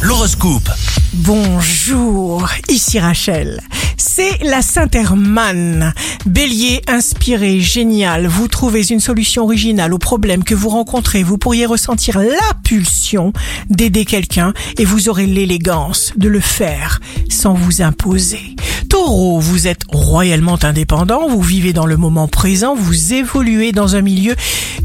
L'horoscope. Bonjour, ici Rachel. C'est la Saint-Hermann. Bélier, inspiré, génial. Vous trouvez une solution originale au problème que vous rencontrez. Vous pourriez ressentir la pulsion d'aider quelqu'un et vous aurez l'élégance de le faire sans vous imposer. Taureau, vous êtes royalement indépendant, vous vivez dans le moment présent, vous évoluez dans un milieu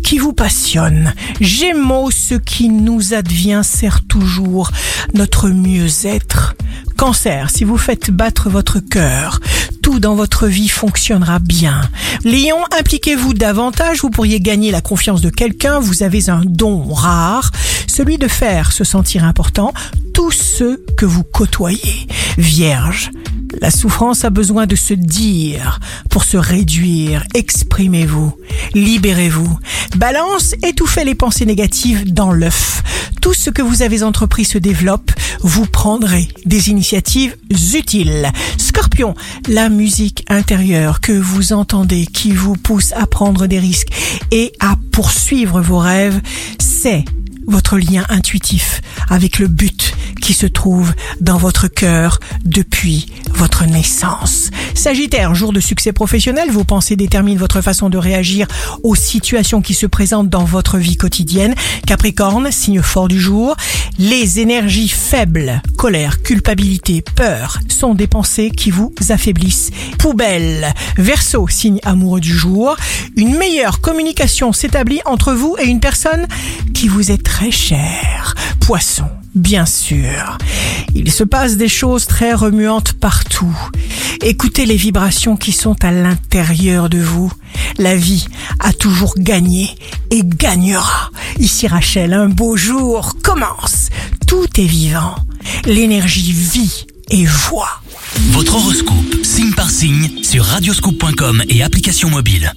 qui vous passionne. Gémeaux, ce qui nous advient sert toujours notre mieux-être. Cancer, si vous faites battre votre cœur, tout dans votre vie fonctionnera bien. Lion, impliquez-vous davantage, vous pourriez gagner la confiance de quelqu'un, vous avez un don rare, celui de faire se sentir important tous ceux que vous côtoyez. Vierge, la souffrance a besoin de se dire pour se réduire. Exprimez-vous, libérez-vous. Balance, étouffez les pensées négatives dans l'œuf. Tout ce que vous avez entrepris se développe. Vous prendrez des initiatives utiles. Scorpion, la musique intérieure que vous entendez qui vous pousse à prendre des risques et à poursuivre vos rêves, c'est votre lien intuitif avec le but qui se trouve dans votre cœur depuis votre naissance. Sagittaire, jour de succès professionnel, vos pensées déterminent votre façon de réagir aux situations qui se présentent dans votre vie quotidienne. Capricorne, signe fort du jour, les énergies faibles, colère, culpabilité, peur, sont des pensées qui vous affaiblissent. Poubelle, Verseau, signe amoureux du jour, une meilleure communication s'établit entre vous et une personne qui vous est très chère. Poisson, bien sûr. Il se passe des choses très remuantes partout. Écoutez les vibrations qui sont à l'intérieur de vous. La vie a toujours gagné et gagnera. Ici Rachel, un beau jour commence. Tout est vivant. L'énergie vit et voit. Votre horoscope, signe par signe, sur radioscoop.com et application mobile.